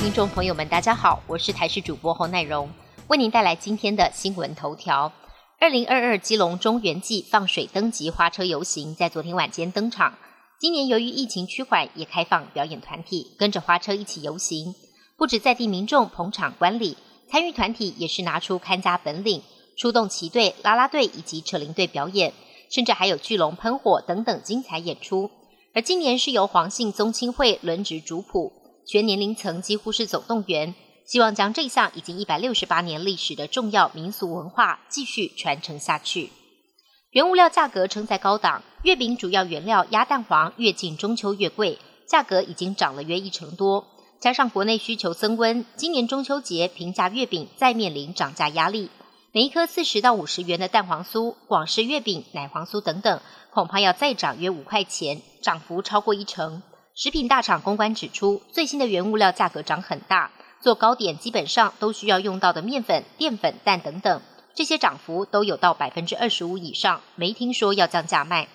听众朋友们，大家好，我是台视主播侯奈荣，为您带来今天的新闻头条。二零二二基隆中原季放水灯及花车游行在昨天晚间登场。今年由于疫情趋缓，也开放表演团体跟着花车一起游行，不止在地民众捧场观礼，参与团体也是拿出看家本领，出动旗队、拉拉队以及扯铃队表演，甚至还有巨龙喷火等等精彩演出。而今年是由黄姓宗亲会轮值主谱，全年龄层几乎是总动员。希望将这项已经一百六十八年历史的重要民俗文化继续传承下去。原物料价格称在高档，月饼主要原料鸭蛋黄越近中秋越贵，价格已经涨了约一成多。加上国内需求增温，今年中秋节平价月饼再面临涨价压力。每一颗四十到五十元的蛋黄酥、广式月饼、奶黄酥等等，恐怕要再涨约五块钱，涨幅超过一成。食品大厂公关指出，最新的原物料价格涨很大。做糕点基本上都需要用到的面粉、淀粉、蛋等等，这些涨幅都有到百分之二十五以上，没听说要降价卖。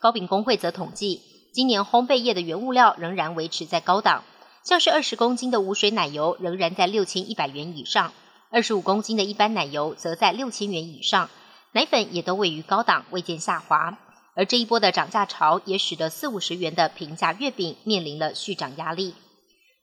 糕饼工会则统计，今年烘焙业的原物料仍然维持在高档，像是二十公斤的无水奶油仍然在六千一百元以上，二十五公斤的一般奶油则在六千元以上，奶粉也都位于高档，未见下滑。而这一波的涨价潮也使得四五十元的平价月饼面临了续涨压力。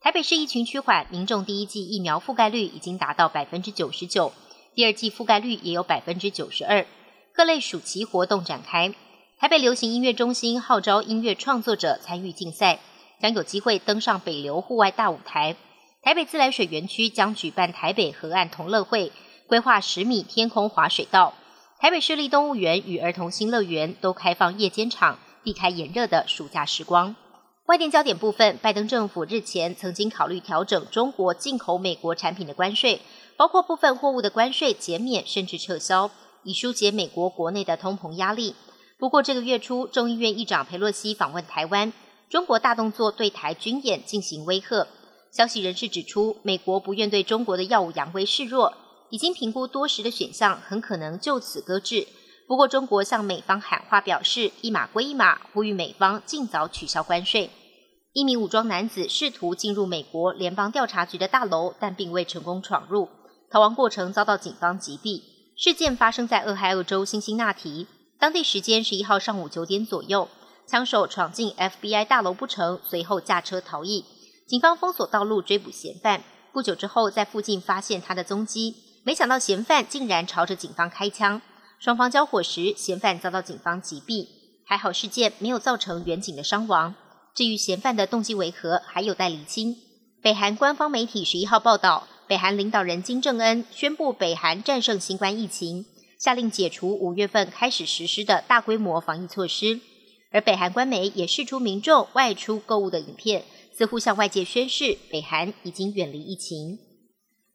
台北市疫情趋缓，民众第一季疫苗覆盖率已经达到百分之九十九，第二季覆盖率也有百分之九十二。各类暑期活动展开，台北流行音乐中心号召音乐创作者参与竞赛，将有机会登上北流户外大舞台。台北自来水园区将举办台北河岸同乐会，规划十米天空滑水道。台北市立动物园与儿童新乐园都开放夜间场，避开炎热的暑假时光。外电焦点部分，拜登政府日前曾经考虑调整中国进口美国产品的关税，包括部分货物的关税减免甚至撤销，以疏解美国国内的通膨压力。不过这个月初，众议院议长佩洛西访问台湾，中国大动作对台军演进行威吓。消息人士指出，美国不愿对中国的耀武扬威示弱，已经评估多时的选项，很可能就此搁置。不过，中国向美方喊话表示一码归一码，呼吁美方尽早取消关税。一名武装男子试图进入美国联邦调查局的大楼，但并未成功闯入。逃亡过程遭到警方击毙。事件发生在俄亥俄州辛辛那提，当地时间十一号上午九点左右。枪手闯进 FBI 大楼不成，随后驾车逃逸。警方封锁道路追捕嫌犯。不久之后，在附近发现他的踪迹，没想到嫌犯竟然朝着警方开枪。双方交火时，嫌犯遭到警方击毙。还好事件没有造成远警的伤亡。至于嫌犯的动机为何，还有待厘清。北韩官方媒体十一号报道，北韩领导人金正恩宣布北韩战胜新冠疫情，下令解除五月份开始实施的大规模防疫措施。而北韩官媒也释出民众外出购物的影片，似乎向外界宣示北韩已经远离疫情。